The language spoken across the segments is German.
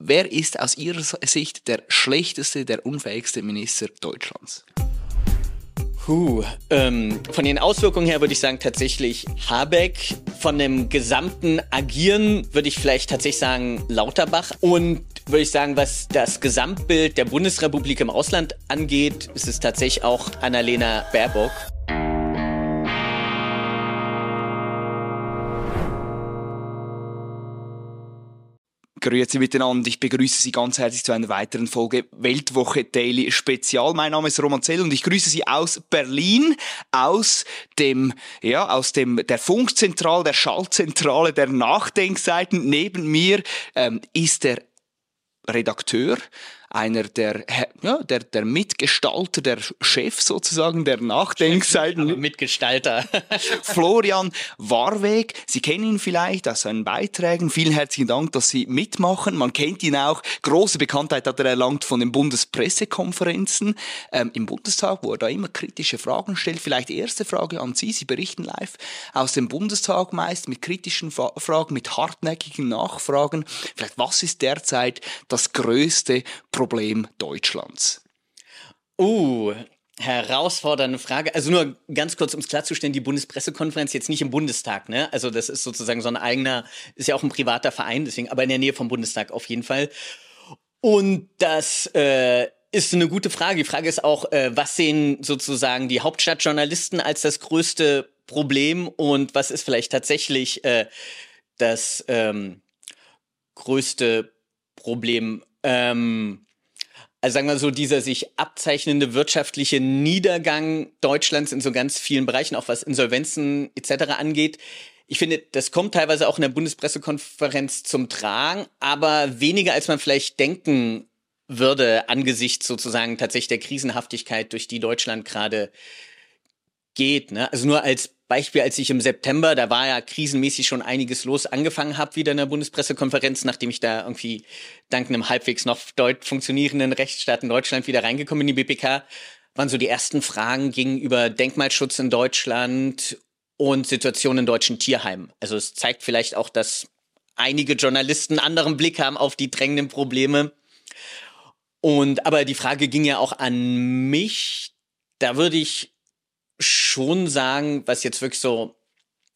Wer ist aus Ihrer Sicht der schlechteste, der unfähigste Minister Deutschlands? Puh, ähm, von den Auswirkungen her würde ich sagen tatsächlich Habeck. Von dem gesamten Agieren würde ich vielleicht tatsächlich sagen Lauterbach. Und würde ich sagen, was das Gesamtbild der Bundesrepublik im Ausland angeht, ist es tatsächlich auch Annalena Baerbock. Grüezi miteinander. Ich begrüße Sie ganz herzlich zu einer weiteren Folge Weltwoche Daily Spezial. Mein Name ist Roman Zell und ich grüße Sie aus Berlin, aus dem, ja, aus dem, der Funkzentrale, der Schaltzentrale der Nachdenkseiten. Neben mir ähm, ist der Redakteur einer der, ja, der, der Mitgestalter, der Chef sozusagen der Nachdenkseiten. Mitgestalter. Florian Warweg. Sie kennen ihn vielleicht aus seinen Beiträgen. Vielen herzlichen Dank, dass Sie mitmachen. Man kennt ihn auch. Große Bekanntheit hat er erlangt von den Bundespressekonferenzen ähm, im Bundestag, wo er da immer kritische Fragen stellt. Vielleicht erste Frage an Sie. Sie berichten live aus dem Bundestag meist mit kritischen Fragen, mit hartnäckigen Nachfragen. Vielleicht, was ist derzeit das größte Problem Deutschlands? Uh, herausfordernde Frage. Also nur ganz kurz, um es klarzustellen, die Bundespressekonferenz jetzt nicht im Bundestag, ne? Also das ist sozusagen so ein eigener, ist ja auch ein privater Verein, deswegen, aber in der Nähe vom Bundestag auf jeden Fall. Und das äh, ist eine gute Frage. Die Frage ist auch, äh, was sehen sozusagen die Hauptstadtjournalisten als das größte Problem und was ist vielleicht tatsächlich äh, das ähm, größte Problem? Ähm, also sagen wir so, dieser sich abzeichnende wirtschaftliche Niedergang Deutschlands in so ganz vielen Bereichen, auch was Insolvenzen etc. angeht. Ich finde, das kommt teilweise auch in der Bundespressekonferenz zum Tragen, aber weniger als man vielleicht denken würde angesichts sozusagen tatsächlich der Krisenhaftigkeit, durch die Deutschland gerade geht. Ne? Also nur als Beispiel, als ich im September, da war ja krisenmäßig schon einiges los, angefangen habe wieder in der Bundespressekonferenz, nachdem ich da irgendwie dank einem halbwegs noch deut funktionierenden Rechtsstaat in Deutschland wieder reingekommen in die BPK, waren so die ersten Fragen gegenüber Denkmalschutz in Deutschland und Situation in deutschen Tierheimen. Also es zeigt vielleicht auch, dass einige Journalisten anderen Blick haben auf die drängenden Probleme. Und aber die Frage ging ja auch an mich. Da würde ich schon sagen, was jetzt wirklich so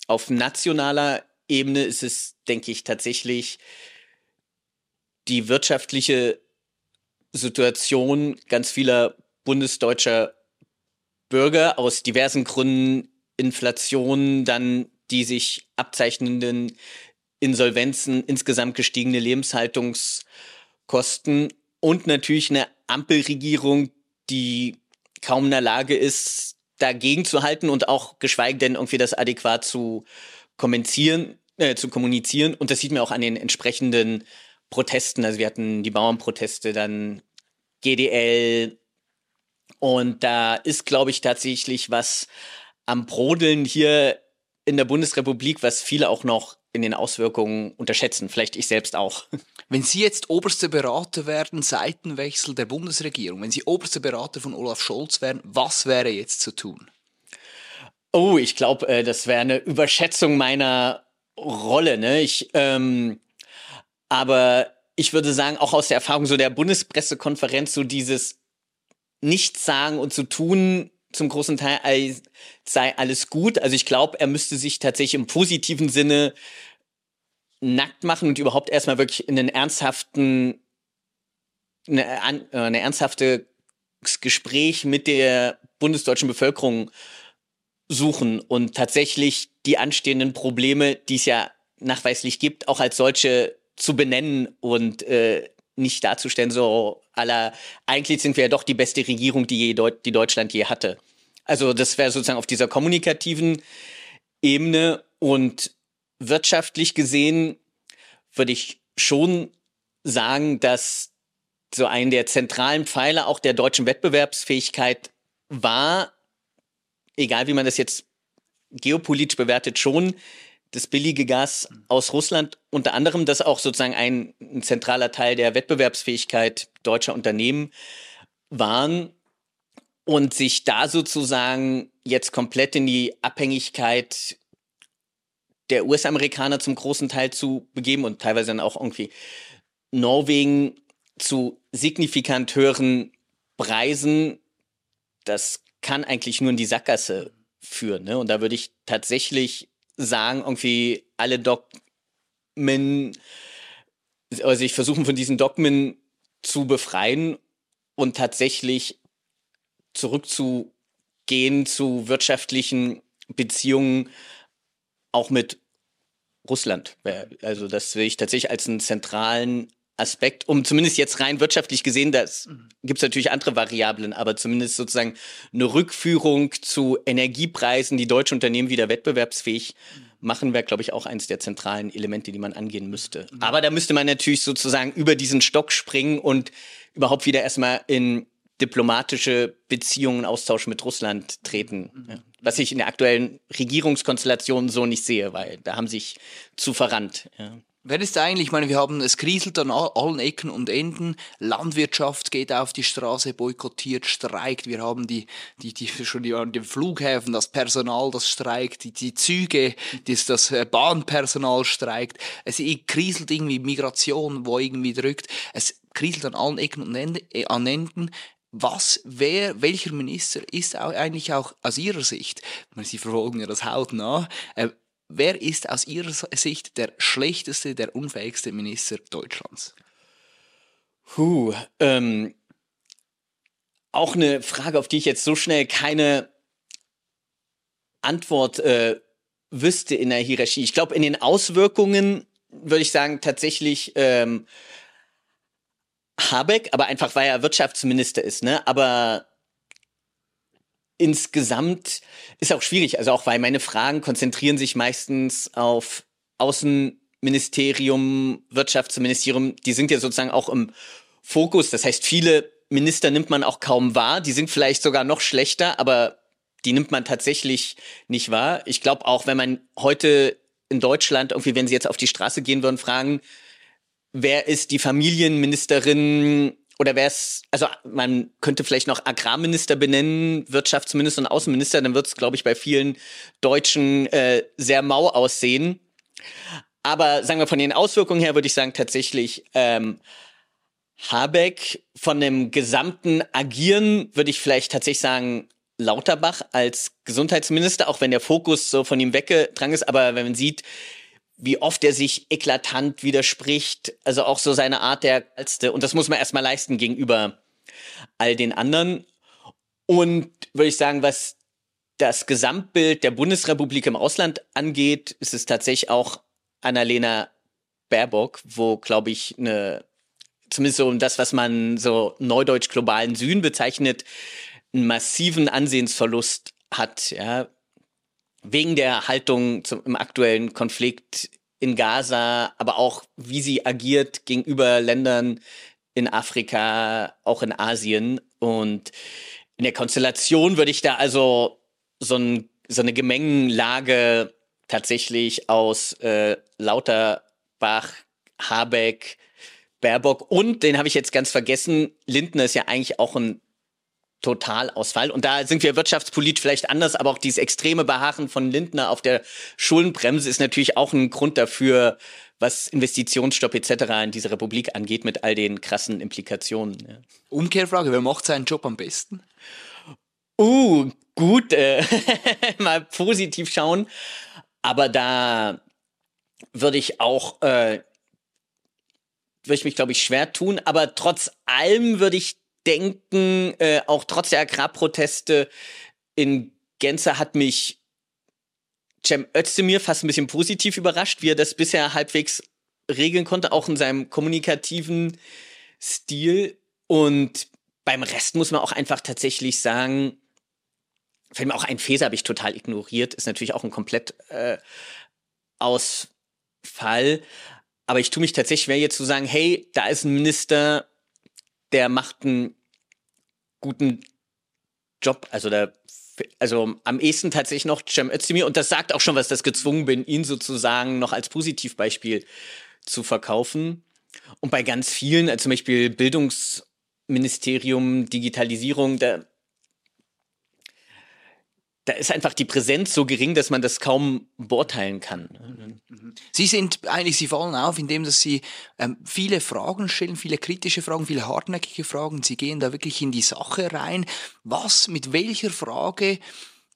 auf nationaler Ebene ist es, denke ich, tatsächlich die wirtschaftliche Situation ganz vieler bundesdeutscher Bürger aus diversen Gründen, Inflation, dann die sich abzeichnenden Insolvenzen, insgesamt gestiegene Lebenshaltungskosten und natürlich eine Ampelregierung, die kaum in der Lage ist, dagegen zu halten und auch geschweige denn irgendwie das adäquat zu kommentieren, äh, zu kommunizieren. Und das sieht man auch an den entsprechenden Protesten. Also wir hatten die Bauernproteste, dann GDL. Und da ist, glaube ich, tatsächlich was am Brodeln hier in der Bundesrepublik, was viele auch noch in den Auswirkungen unterschätzen. Vielleicht ich selbst auch. Wenn Sie jetzt oberste Berater werden, Seitenwechsel der Bundesregierung, wenn Sie oberste Berater von Olaf Scholz wären, was wäre jetzt zu tun? Oh, ich glaube, äh, das wäre eine Überschätzung meiner Rolle. Ne? Ich, ähm, aber ich würde sagen, auch aus der Erfahrung so der Bundespressekonferenz, so dieses Nichts sagen und zu tun, zum großen Teil sei alles gut. Also ich glaube, er müsste sich tatsächlich im positiven Sinne nackt machen und überhaupt erstmal wirklich in einen ernsthaften, eine, äh, eine ernsthafte Gespräch mit der bundesdeutschen Bevölkerung suchen und tatsächlich die anstehenden Probleme, die es ja nachweislich gibt, auch als solche zu benennen und äh, nicht darzustellen, so aller, eigentlich sind wir ja doch die beste Regierung, die, je Deut die Deutschland je hatte. Also das wäre sozusagen auf dieser kommunikativen Ebene und wirtschaftlich gesehen würde ich schon sagen, dass so ein der zentralen Pfeiler auch der deutschen Wettbewerbsfähigkeit war, egal wie man das jetzt geopolitisch bewertet, schon das billige Gas aus Russland, unter anderem das auch sozusagen ein, ein zentraler Teil der Wettbewerbsfähigkeit deutscher Unternehmen waren und sich da sozusagen jetzt komplett in die Abhängigkeit der US-Amerikaner zum großen Teil zu begeben und teilweise dann auch irgendwie Norwegen zu signifikant höheren Preisen, das kann eigentlich nur in die Sackgasse führen. Ne? Und da würde ich tatsächlich sagen, irgendwie alle Dogmen, also sich versuchen von diesen Dogmen zu befreien und tatsächlich zurückzugehen zu wirtschaftlichen Beziehungen auch mit Russland. Also das will ich tatsächlich als einen zentralen Aspekt, um zumindest jetzt rein wirtschaftlich gesehen, das gibt es natürlich andere Variablen, aber zumindest sozusagen eine Rückführung zu Energiepreisen, die deutsche Unternehmen wieder wettbewerbsfähig machen, wäre, glaube ich, auch eines der zentralen Elemente, die man angehen müsste. Aber da müsste man natürlich sozusagen über diesen Stock springen und überhaupt wieder erstmal in diplomatische Beziehungen, Austausch mit Russland treten. Ja. Was ich in der aktuellen Regierungskonstellation so nicht sehe, weil da haben sich zu verrannt. Ja. Wer ist eigentlich, ich meine, wir haben, es kriselt an allen Ecken und Enden, Landwirtschaft geht auf die Straße, boykottiert, streikt, wir haben die, die, die schon die, die Flughäfen, das Personal, das streikt, die, die Züge, das, das äh, Bahnpersonal streikt, es kriselt irgendwie Migration, wo irgendwie drückt, es kriselt an allen Ecken und Enden, äh, an Enden. Was, wer, welcher Minister ist eigentlich auch aus Ihrer Sicht, Sie verfolgen ja das hautnah, äh, wer ist aus Ihrer Sicht der schlechteste, der unfähigste Minister Deutschlands? Puh, ähm, auch eine Frage, auf die ich jetzt so schnell keine Antwort äh, wüsste in der Hierarchie. Ich glaube, in den Auswirkungen würde ich sagen, tatsächlich ähm, Habeck, aber einfach weil er Wirtschaftsminister ist, ne? Aber insgesamt ist auch schwierig, also auch weil meine Fragen konzentrieren sich meistens auf Außenministerium, Wirtschaftsministerium, die sind ja sozusagen auch im Fokus. Das heißt, viele Minister nimmt man auch kaum wahr, die sind vielleicht sogar noch schlechter, aber die nimmt man tatsächlich nicht wahr. Ich glaube auch, wenn man heute in Deutschland irgendwie, wenn sie jetzt auf die Straße gehen würden, fragen, wer ist die Familienministerin oder wer ist, also man könnte vielleicht noch Agrarminister benennen, Wirtschaftsminister und Außenminister, dann wird es, glaube ich, bei vielen Deutschen äh, sehr mau aussehen. Aber sagen wir von den Auswirkungen her, würde ich sagen, tatsächlich ähm, Habeck von dem gesamten Agieren würde ich vielleicht tatsächlich sagen, Lauterbach als Gesundheitsminister, auch wenn der Fokus so von ihm weggetragen ist, aber wenn man sieht, wie oft er sich eklatant widerspricht, also auch so seine Art der Geilste. Und das muss man erstmal leisten gegenüber all den anderen. Und würde ich sagen, was das Gesamtbild der Bundesrepublik im Ausland angeht, ist es tatsächlich auch Annalena Baerbock, wo, glaube ich, eine, zumindest so das, was man so neudeutsch globalen Süden bezeichnet, einen massiven Ansehensverlust hat. Ja, wegen der Haltung zum, im aktuellen Konflikt in Gaza, aber auch wie sie agiert gegenüber Ländern in Afrika, auch in Asien. Und in der Konstellation würde ich da also so, ein, so eine Gemengenlage tatsächlich aus äh, Lauterbach, Habeck, Baerbock und, den habe ich jetzt ganz vergessen, Lindner ist ja eigentlich auch ein Totalausfall. Und da sind wir wirtschaftspolitisch vielleicht anders, aber auch dieses extreme Beharren von Lindner auf der Schuldenbremse ist natürlich auch ein Grund dafür, was Investitionsstopp etc. in dieser Republik angeht, mit all den krassen Implikationen. Ja. Umkehrfrage, wer macht seinen Job am besten? Uh, gut, äh, mal positiv schauen. Aber da würde ich auch, äh, würde ich mich, glaube ich, schwer tun. Aber trotz allem würde ich denken, äh, auch trotz der Agrarproteste in Gänze hat mich Cem Özdemir fast ein bisschen positiv überrascht, wie er das bisher halbwegs regeln konnte, auch in seinem kommunikativen Stil. Und beim Rest muss man auch einfach tatsächlich sagen, fällt mir auch ein Feser habe ich total ignoriert, ist natürlich auch ein komplett äh, Ausfall. Aber ich tue mich tatsächlich schwer, jetzt zu sagen, hey, da ist ein Minister, der macht einen guten Job. Also der, also am ehesten tatsächlich noch Cem Özdemir. Und das sagt auch schon, was das gezwungen bin, ihn sozusagen noch als Positivbeispiel zu verkaufen. Und bei ganz vielen, also zum Beispiel Bildungsministerium, Digitalisierung, da da ist einfach die Präsenz so gering, dass man das kaum beurteilen kann. Sie sind eigentlich, Sie fallen auf, indem dass Sie ähm, viele Fragen stellen, viele kritische Fragen, viele hartnäckige Fragen. Sie gehen da wirklich in die Sache rein. Was, mit welcher Frage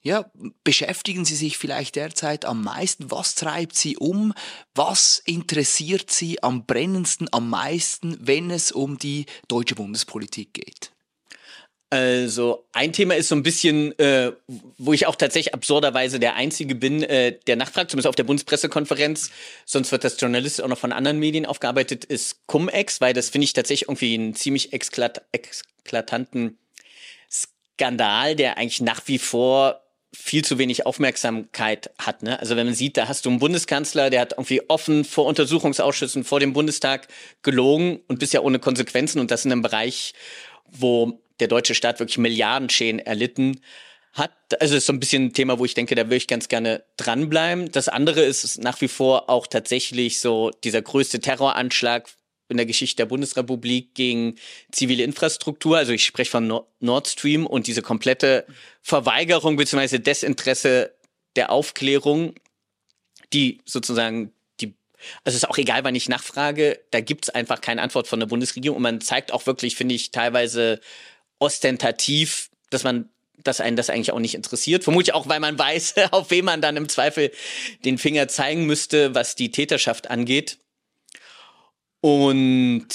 ja, beschäftigen Sie sich vielleicht derzeit am meisten? Was treibt Sie um? Was interessiert Sie am brennendsten, am meisten, wenn es um die deutsche Bundespolitik geht? Also ein Thema ist so ein bisschen, äh, wo ich auch tatsächlich absurderweise der Einzige bin, äh, der nachfragt, zumindest auf der Bundespressekonferenz, sonst wird das journalistisch auch noch von anderen Medien aufgearbeitet, ist Cum-Ex, weil das finde ich tatsächlich irgendwie einen ziemlich exklat exklatanten Skandal, der eigentlich nach wie vor viel zu wenig Aufmerksamkeit hat. Ne? Also wenn man sieht, da hast du einen Bundeskanzler, der hat irgendwie offen vor Untersuchungsausschüssen, vor dem Bundestag gelogen und bisher ohne Konsequenzen und das in einem Bereich, wo der deutsche Staat wirklich Milliardenschäden erlitten hat. Also ist so ein bisschen ein Thema, wo ich denke, da würde ich ganz gerne dranbleiben. Das andere ist nach wie vor auch tatsächlich so dieser größte Terroranschlag in der Geschichte der Bundesrepublik gegen zivile Infrastruktur. Also ich spreche von Nord Stream und diese komplette Verweigerung bzw. Desinteresse der Aufklärung, die sozusagen die, also es ist auch egal, wann ich nachfrage, da gibt es einfach keine Antwort von der Bundesregierung und man zeigt auch wirklich, finde ich, teilweise ostentativ, dass man dass einen das eigentlich auch nicht interessiert. Vermutlich auch, weil man weiß, auf wen man dann im Zweifel den Finger zeigen müsste, was die Täterschaft angeht. Und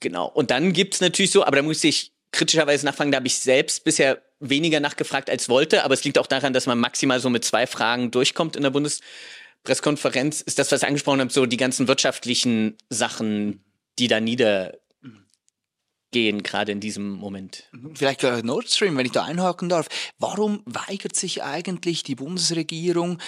genau. Und dann gibt's natürlich so, aber da muss ich kritischerweise nachfragen, da habe ich selbst bisher weniger nachgefragt als wollte, aber es liegt auch daran, dass man maximal so mit zwei Fragen durchkommt in der Bundespressekonferenz. Ist das, was ich angesprochen habe, so die ganzen wirtschaftlichen Sachen, die da nieder gehen, gerade in diesem Moment. Mhm. Vielleicht Nord Stream, wenn ich da einhaken darf. Warum weigert sich eigentlich die Bundesregierung,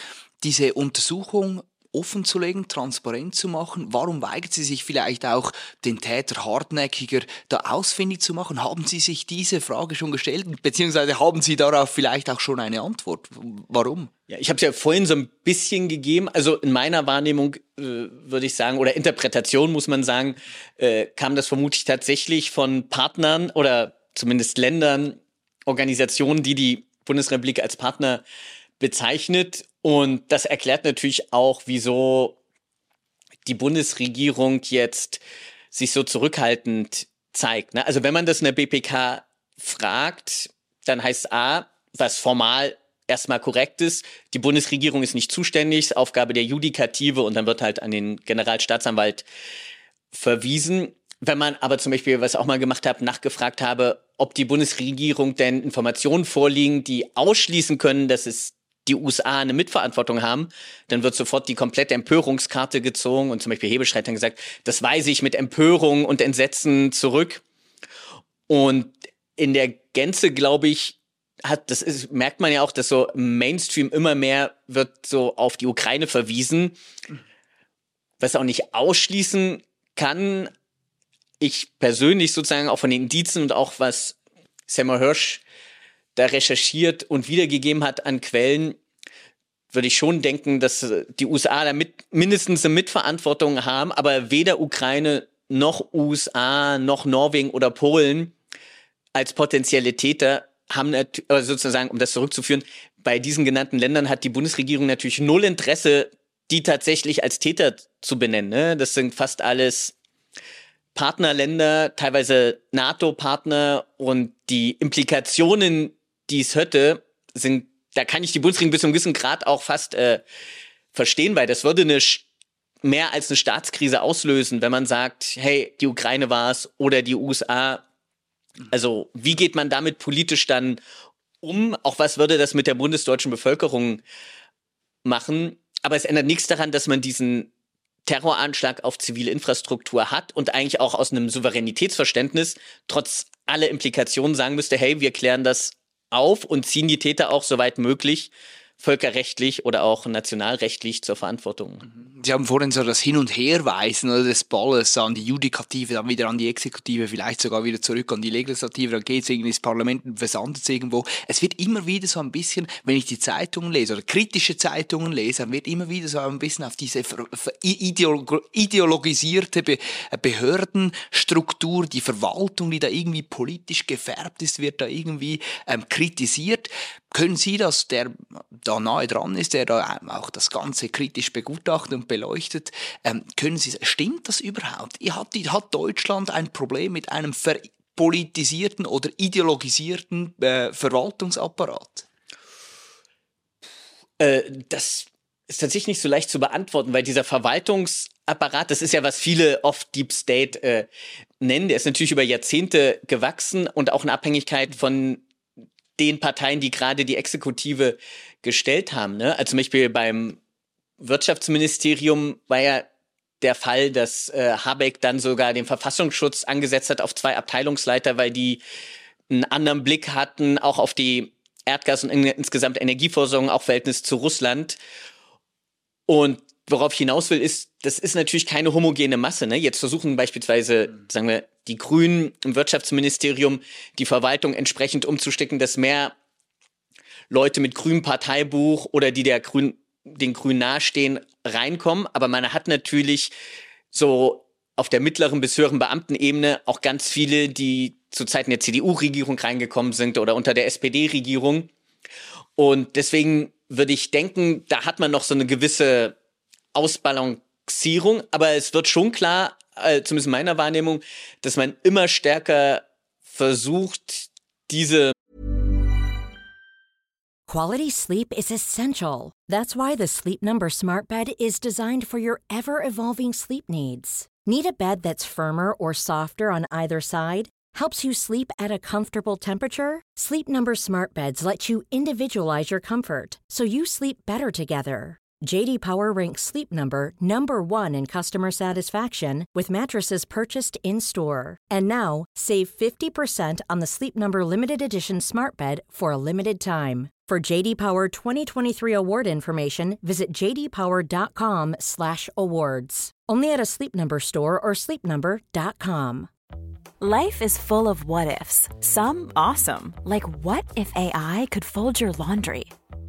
diese Untersuchung offen zu legen, transparent zu machen? Warum weigert sie sich vielleicht auch, den Täter hartnäckiger da ausfindig zu machen? Haben Sie sich diese Frage schon gestellt? Beziehungsweise haben Sie darauf vielleicht auch schon eine Antwort? Warum? Ja, ich habe es ja vorhin so ein bisschen gegeben. Also in meiner Wahrnehmung äh, würde ich sagen, oder Interpretation muss man sagen, äh, kam das vermutlich tatsächlich von Partnern oder zumindest Ländern, Organisationen, die die Bundesrepublik als Partner bezeichnet und das erklärt natürlich auch, wieso die Bundesregierung jetzt sich so zurückhaltend zeigt. Ne? Also wenn man das in der BPK fragt, dann heißt A, was formal erstmal korrekt ist, die Bundesregierung ist nicht zuständig, ist Aufgabe der Judikative und dann wird halt an den Generalstaatsanwalt verwiesen. Wenn man aber zum Beispiel, was ich auch mal gemacht habe, nachgefragt habe, ob die Bundesregierung denn Informationen vorliegen, die ausschließen können, dass es die USA eine Mitverantwortung haben, dann wird sofort die komplette Empörungskarte gezogen und zum Beispiel Hebestreit hat gesagt, das weise ich mit Empörung und Entsetzen zurück. Und in der Gänze, glaube ich, hat, das ist, merkt man ja auch, dass so Mainstream immer mehr wird so auf die Ukraine verwiesen, was auch nicht ausschließen kann. Ich persönlich sozusagen auch von den Indizen und auch was Samuel Hirsch da recherchiert und wiedergegeben hat an Quellen, würde ich schon denken, dass äh, die USA da mit, mindestens eine Mitverantwortung haben, aber weder Ukraine noch USA noch Norwegen oder Polen als potenzielle Täter haben also sozusagen, um das zurückzuführen, bei diesen genannten Ländern hat die Bundesregierung natürlich null Interesse, die tatsächlich als Täter zu benennen. Ne? Das sind fast alles Partnerländer, teilweise NATO-Partner und die Implikationen, die es hätte, sind, da kann ich die Bundesregierung bis zu einem gewissen Grad auch fast äh, verstehen, weil das würde eine mehr als eine Staatskrise auslösen, wenn man sagt, hey, die Ukraine war es oder die USA. Also wie geht man damit politisch dann um? Auch was würde das mit der bundesdeutschen Bevölkerung machen? Aber es ändert nichts daran, dass man diesen Terroranschlag auf zivile Infrastruktur hat und eigentlich auch aus einem Souveränitätsverständnis trotz aller Implikationen sagen müsste, hey, wir klären das auf und ziehen die Täter auch soweit möglich völkerrechtlich oder auch nationalrechtlich zur Verantwortung. Sie haben vorhin so das Hin- und Herweisen oder des Balles an die Judikative, dann wieder an die Exekutive, vielleicht sogar wieder zurück an die Legislative, dann geht es irgendwie ins Parlament und versandet es irgendwo. Es wird immer wieder so ein bisschen, wenn ich die Zeitungen lese oder kritische Zeitungen lese, dann wird immer wieder so ein bisschen auf diese ideologisierte Behördenstruktur, die Verwaltung, die da irgendwie politisch gefärbt ist, wird da irgendwie ähm, kritisiert. Können Sie das, der da nahe dran ist, der da auch das Ganze kritisch begutachtet und beleuchtet, ähm, können Sie, stimmt das überhaupt? Hat, hat Deutschland ein Problem mit einem verpolitisierten oder ideologisierten äh, Verwaltungsapparat? Äh, das ist tatsächlich nicht so leicht zu beantworten, weil dieser Verwaltungsapparat, das ist ja, was viele oft Deep State äh, nennen, der ist natürlich über Jahrzehnte gewachsen und auch in Abhängigkeit von den Parteien, die gerade die Exekutive gestellt haben. Ne? Also zum Beispiel beim Wirtschaftsministerium war ja der Fall, dass äh, Habeck dann sogar den Verfassungsschutz angesetzt hat auf zwei Abteilungsleiter, weil die einen anderen Blick hatten, auch auf die Erdgas- und in, insgesamt Energieversorgung, auch Verhältnis zu Russland. Und worauf ich hinaus will, ist, das ist natürlich keine homogene Masse. Ne? Jetzt versuchen beispielsweise, sagen wir, die Grünen im Wirtschaftsministerium die Verwaltung entsprechend umzustecken, dass mehr Leute mit grünem Parteibuch oder die der Grün, den Grünen nahestehen, reinkommen. Aber man hat natürlich so auf der mittleren bis höheren Beamtenebene auch ganz viele, die zu Zeiten der CDU-Regierung reingekommen sind oder unter der SPD-Regierung. Und deswegen würde ich denken, da hat man noch so eine gewisse Ausbalancierung, aber es wird schon klar, äh, zumindest in meiner Wahrnehmung, dass man immer stärker versucht, diese Quality sleep is essential. That's why the Sleep Number Smart Bed is designed for your ever evolving sleep needs. Need a bed that's firmer or softer on either side? Helps you sleep at a comfortable temperature? Sleep Number Smart Beds let you individualize your comfort so you sleep better together. JD Power ranks Sleep Number number 1 in customer satisfaction with mattresses purchased in-store. And now, save 50% on the Sleep Number limited edition Smart Bed for a limited time. For JD Power 2023 award information, visit jdpower.com/awards. Only at a Sleep Number store or sleepnumber.com. Life is full of what ifs. Some awesome, like what if AI could fold your laundry?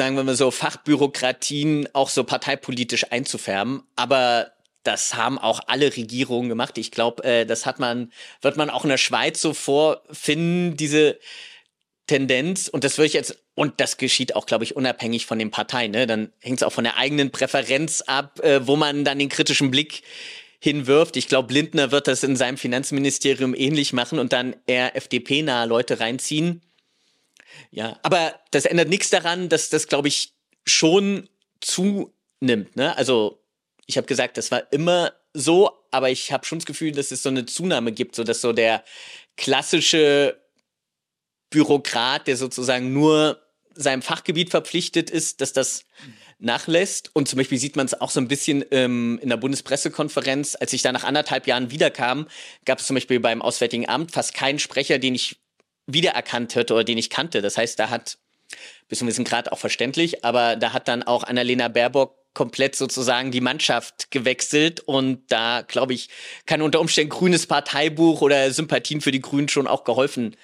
Sagen wir mal so, Fachbürokratien auch so parteipolitisch einzufärben. Aber das haben auch alle Regierungen gemacht. Ich glaube, äh, das hat man, wird man auch in der Schweiz so vorfinden, diese Tendenz. Und das würde ich jetzt, und das geschieht auch, glaube ich, unabhängig von den Parteien. Ne? Dann hängt es auch von der eigenen Präferenz ab, äh, wo man dann den kritischen Blick hinwirft. Ich glaube, Lindner wird das in seinem Finanzministerium ähnlich machen und dann eher FDP-nahe Leute reinziehen. Ja, aber das ändert nichts daran, dass das, glaube ich, schon zunimmt. Ne? Also ich habe gesagt, das war immer so, aber ich habe schon das Gefühl, dass es so eine Zunahme gibt, so dass so der klassische Bürokrat, der sozusagen nur seinem Fachgebiet verpflichtet ist, dass das nachlässt. Und zum Beispiel sieht man es auch so ein bisschen ähm, in der Bundespressekonferenz, als ich da nach anderthalb Jahren wiederkam, gab es zum Beispiel beim Auswärtigen Amt fast keinen Sprecher, den ich wiedererkannt hätte oder den ich kannte. Das heißt, da hat, bis zu einem gewissen Grad auch verständlich, aber da hat dann auch Annalena Baerbock komplett sozusagen die Mannschaft gewechselt und da, glaube ich, kann unter Umständen grünes Parteibuch oder Sympathien für die Grünen schon auch geholfen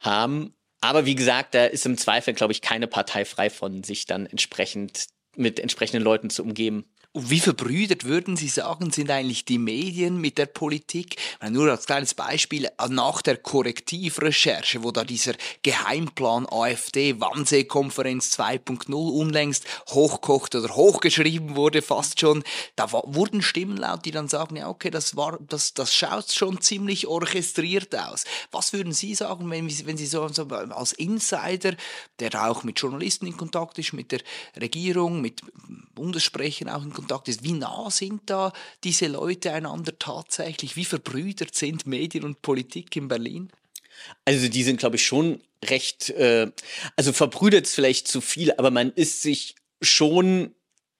haben. Aber wie gesagt, da ist im Zweifel, glaube ich, keine Partei frei von, sich dann entsprechend mit entsprechenden Leuten zu umgeben. Und wie verbrüdert würden Sie sagen, sind eigentlich die Medien mit der Politik? Nur als kleines Beispiel, nach der Korrektivrecherche, wo da dieser Geheimplan AfD, Wannsee-Konferenz 2.0 unlängst hochkocht oder hochgeschrieben wurde, fast schon, da wurden Stimmen laut, die dann sagen, ja okay, das, war, das, das schaut schon ziemlich orchestriert aus. Was würden Sie sagen, wenn, wenn Sie so, so als Insider, der auch mit Journalisten in Kontakt ist, mit der Regierung, mit Bundessprechern auch in Kontakt Kontakt ist. Wie nah sind da diese Leute einander tatsächlich? Wie verbrüdert sind Medien und Politik in Berlin? Also die sind, glaube ich, schon recht, äh, also verbrüdert ist vielleicht zu viel, aber man ist sich schon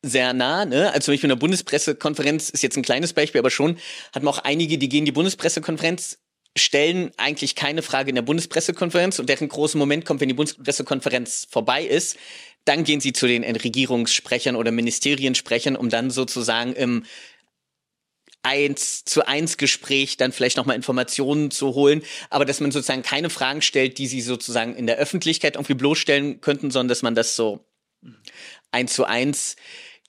sehr nah, ne? Also zum Beispiel in der Bundespressekonferenz ist jetzt ein kleines Beispiel, aber schon hat man auch einige, die gehen die Bundespressekonferenz, stellen eigentlich keine Frage in der Bundespressekonferenz und deren großer Moment kommt, wenn die Bundespressekonferenz vorbei ist. Dann gehen sie zu den Regierungssprechern oder Ministeriensprechern, um dann sozusagen im eins zu eins Gespräch dann vielleicht nochmal Informationen zu holen, aber dass man sozusagen keine Fragen stellt, die sie sozusagen in der Öffentlichkeit irgendwie bloßstellen könnten, sondern dass man das so eins zu eins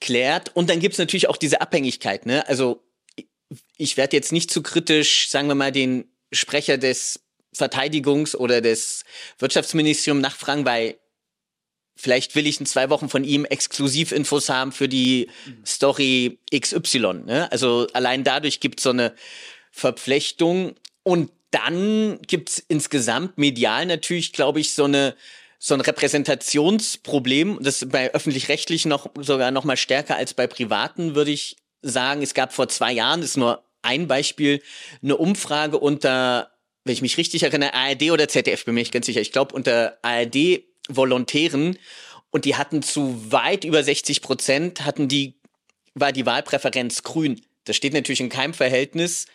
klärt. Und dann gibt's natürlich auch diese Abhängigkeit, ne? Also ich werde jetzt nicht zu kritisch, sagen wir mal, den Sprecher des Verteidigungs- oder des Wirtschaftsministeriums nachfragen, weil vielleicht will ich in zwei Wochen von ihm Exklusivinfos haben für die Story XY. Ne? Also allein dadurch gibt es so eine Verflechtung. Und dann gibt es insgesamt medial natürlich, glaube ich, so eine so ein Repräsentationsproblem. Das ist bei öffentlich-rechtlichen noch sogar noch mal stärker als bei privaten, würde ich sagen. Es gab vor zwei Jahren, das ist nur ein Beispiel, eine Umfrage unter, wenn ich mich richtig erinnere, ARD oder ZDF, bin mir nicht ganz sicher. Ich glaube unter ARD Volontären und die hatten zu weit über 60 Prozent hatten die, war die Wahlpräferenz grün. Das steht natürlich in keinem Verhältnis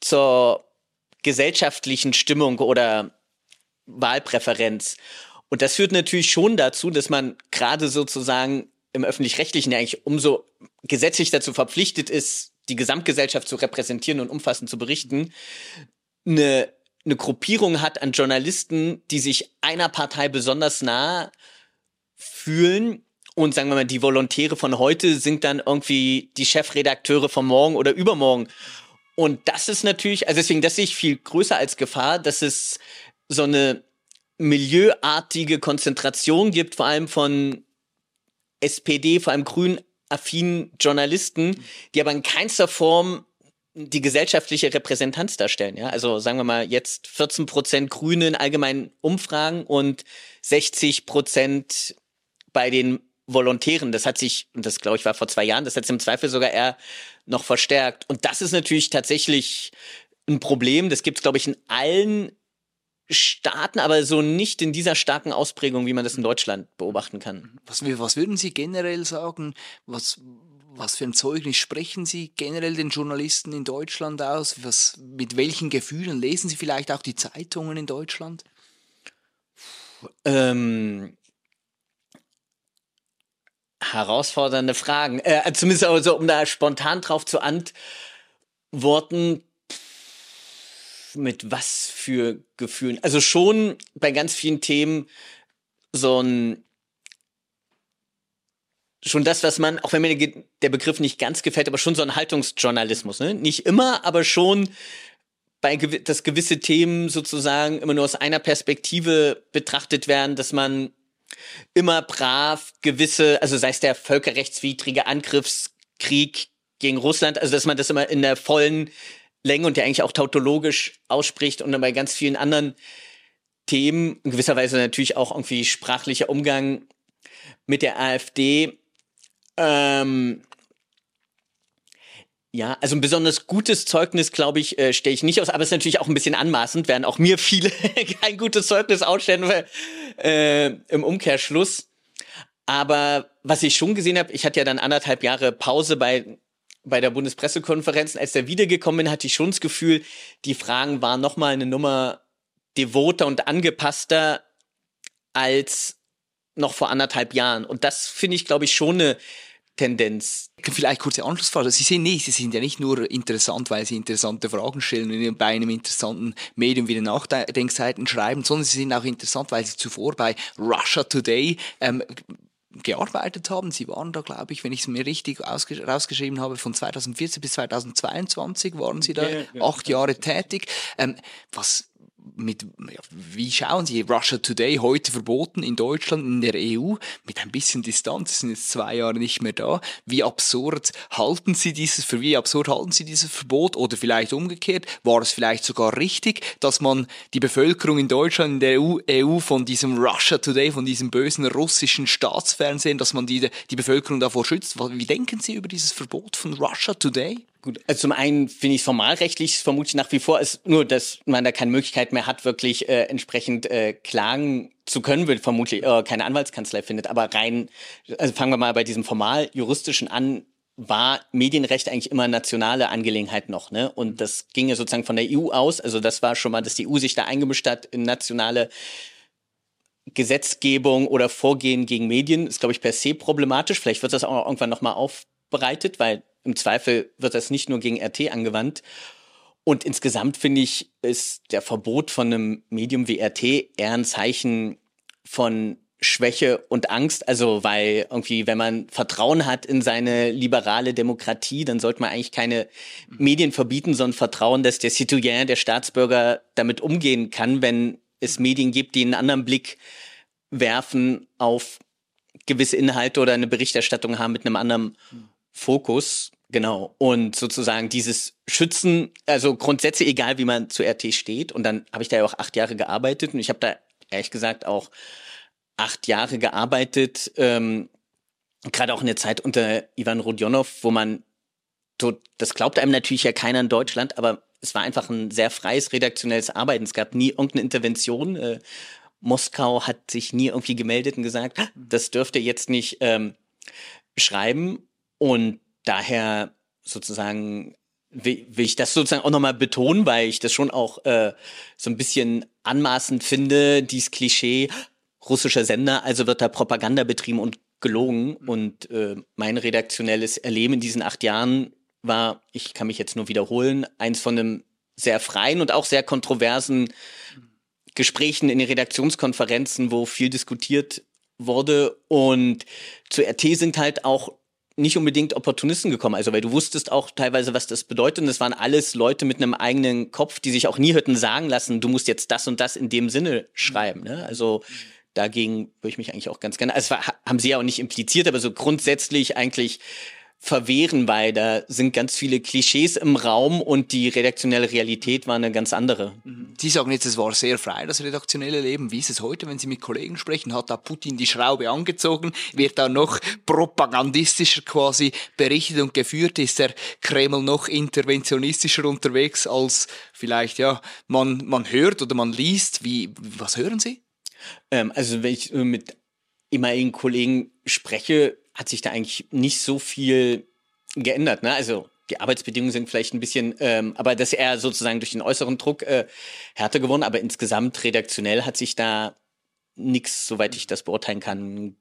zur gesellschaftlichen Stimmung oder Wahlpräferenz. Und das führt natürlich schon dazu, dass man gerade sozusagen im öffentlich-rechtlichen eigentlich umso gesetzlich dazu verpflichtet ist, die Gesamtgesellschaft zu repräsentieren und umfassend zu berichten, eine eine Gruppierung hat an Journalisten, die sich einer Partei besonders nah fühlen. Und sagen wir mal, die Volontäre von heute sind dann irgendwie die Chefredakteure von morgen oder übermorgen. Und das ist natürlich, also deswegen, das sehe ich viel größer als Gefahr, dass es so eine milieuartige Konzentration gibt, vor allem von SPD, vor allem grün affinen Journalisten, die aber in keinster Form die gesellschaftliche Repräsentanz darstellen. Ja? Also sagen wir mal jetzt 14 Prozent Grüne in allgemeinen Umfragen und 60 Prozent bei den Volontären. Das hat sich, und das glaube ich war vor zwei Jahren, das hat sich im Zweifel sogar eher noch verstärkt. Und das ist natürlich tatsächlich ein Problem. Das gibt es, glaube ich, in allen Staaten, aber so nicht in dieser starken Ausprägung, wie man das in Deutschland beobachten kann. Was, was würden Sie generell sagen? Was, was für ein Zeugnis sprechen Sie generell den Journalisten in Deutschland aus? Was, mit welchen Gefühlen lesen Sie vielleicht auch die Zeitungen in Deutschland? Ähm, herausfordernde Fragen. Äh, zumindest also, um da spontan drauf zu antworten, mit was für Gefühlen? Also schon bei ganz vielen Themen so ein schon das, was man, auch wenn mir der Begriff nicht ganz gefällt, aber schon so ein Haltungsjournalismus, ne? Nicht immer, aber schon bei dass gewisse Themen sozusagen immer nur aus einer Perspektive betrachtet werden, dass man immer brav gewisse, also sei es der völkerrechtswidrige Angriffskrieg gegen Russland, also dass man das immer in der vollen Länge und der eigentlich auch tautologisch ausspricht und dann bei ganz vielen anderen Themen, in gewisser Weise natürlich auch irgendwie sprachlicher Umgang mit der AfD, ähm, ja, also ein besonders gutes Zeugnis, glaube ich, äh, stelle ich nicht aus, aber es ist natürlich auch ein bisschen anmaßend, werden auch mir viele kein gutes Zeugnis ausstellen weil, äh, im Umkehrschluss. Aber was ich schon gesehen habe, ich hatte ja dann anderthalb Jahre Pause bei bei der Bundespressekonferenz. Als der wiedergekommen bin, hatte ich schon das Gefühl, die Fragen waren noch mal eine Nummer devoter und angepasster als noch vor anderthalb Jahren. Und das finde ich, glaube ich, schon eine Tendenz. Vielleicht kurze Anschlussfrage. Sie sind nicht, Sie sind ja nicht nur interessant, weil Sie interessante Fragen stellen und bei einem interessanten Medium wie den Nachdenkseiten schreiben, sondern Sie sind auch interessant, weil Sie zuvor bei Russia Today ähm, gearbeitet haben. Sie waren da, glaube ich, wenn ich es mir richtig rausgeschrieben habe, von 2014 bis 2022 waren Sie da, ja, ja, acht Jahre tätig. Ähm, was mit, wie schauen Sie, Russia Today heute verboten in Deutschland, in der EU, mit ein bisschen Distanz, sind jetzt zwei Jahre nicht mehr da. Wie absurd halten Sie dieses, für wie absurd halten Sie dieses Verbot oder vielleicht umgekehrt, war es vielleicht sogar richtig, dass man die Bevölkerung in Deutschland, in der EU, EU von diesem Russia Today, von diesem bösen russischen Staatsfernsehen, dass man die, die Bevölkerung davor schützt? Wie denken Sie über dieses Verbot von Russia Today? Gut, also zum einen finde ich formalrechtlich vermutlich nach wie vor ist nur, dass man da keine Möglichkeit mehr hat, wirklich äh, entsprechend äh, klagen zu können, wird vermutlich äh, keine Anwaltskanzlei findet. Aber rein, also fangen wir mal bei diesem formal juristischen an, war Medienrecht eigentlich immer nationale Angelegenheit noch, ne? Und das ginge sozusagen von der EU aus. Also das war schon mal, dass die EU sich da eingemischt hat in nationale Gesetzgebung oder Vorgehen gegen Medien, ist, glaube ich, per se problematisch. Vielleicht wird das auch irgendwann nochmal aufbereitet, weil im Zweifel wird das nicht nur gegen RT angewandt. Und insgesamt finde ich, ist der Verbot von einem Medium wie RT eher ein Zeichen von Schwäche und Angst. Also, weil irgendwie, wenn man Vertrauen hat in seine liberale Demokratie, dann sollte man eigentlich keine Medien verbieten, sondern vertrauen, dass der Citoyen, der Staatsbürger damit umgehen kann, wenn es Medien gibt, die einen anderen Blick werfen auf gewisse Inhalte oder eine Berichterstattung haben mit einem anderen Fokus. Genau. Und sozusagen dieses Schützen, also Grundsätze, egal wie man zu RT steht. Und dann habe ich da ja auch acht Jahre gearbeitet und ich habe da ehrlich gesagt auch acht Jahre gearbeitet, ähm, gerade auch in der Zeit unter Ivan Rodionov, wo man, das glaubt einem natürlich ja keiner in Deutschland, aber es war einfach ein sehr freies redaktionelles Arbeiten. Es gab nie irgendeine Intervention. Äh, Moskau hat sich nie irgendwie gemeldet und gesagt, das dürft ihr jetzt nicht ähm, schreiben. Und daher sozusagen will, will ich das sozusagen auch nochmal betonen, weil ich das schon auch äh, so ein bisschen anmaßend finde, dieses Klischee, russischer Sender, also wird da Propaganda betrieben und gelogen. Und äh, mein redaktionelles Erleben in diesen acht Jahren war, ich kann mich jetzt nur wiederholen, eins von einem sehr freien und auch sehr kontroversen Gesprächen in den Redaktionskonferenzen, wo viel diskutiert wurde. Und zu RT sind halt auch nicht unbedingt Opportunisten gekommen. Also, weil du wusstest auch teilweise, was das bedeutet. Und es waren alles Leute mit einem eigenen Kopf, die sich auch nie hätten sagen lassen, du musst jetzt das und das in dem Sinne schreiben. Ne? Also, dagegen würde ich mich eigentlich auch ganz gerne, also haben sie ja auch nicht impliziert, aber so grundsätzlich eigentlich verwehren, weil da sind ganz viele Klischees im Raum und die redaktionelle Realität war eine ganz andere. Mhm. Sie sagen jetzt, es war sehr frei, das redaktionelle Leben. Wie ist es heute, wenn Sie mit Kollegen sprechen? Hat da Putin die Schraube angezogen? Wird da noch propagandistischer quasi berichtet und geführt? Ist der Kreml noch interventionistischer unterwegs als vielleicht, ja, man, man hört oder man liest? Wie, was hören Sie? Ähm, also wenn ich äh, mit ehemaligen Kollegen spreche, hat sich da eigentlich nicht so viel geändert. Ne? Also die Arbeitsbedingungen sind vielleicht ein bisschen, ähm, aber das ist eher sozusagen durch den äußeren Druck äh, härter geworden. Aber insgesamt redaktionell hat sich da nichts, soweit ich das beurteilen kann,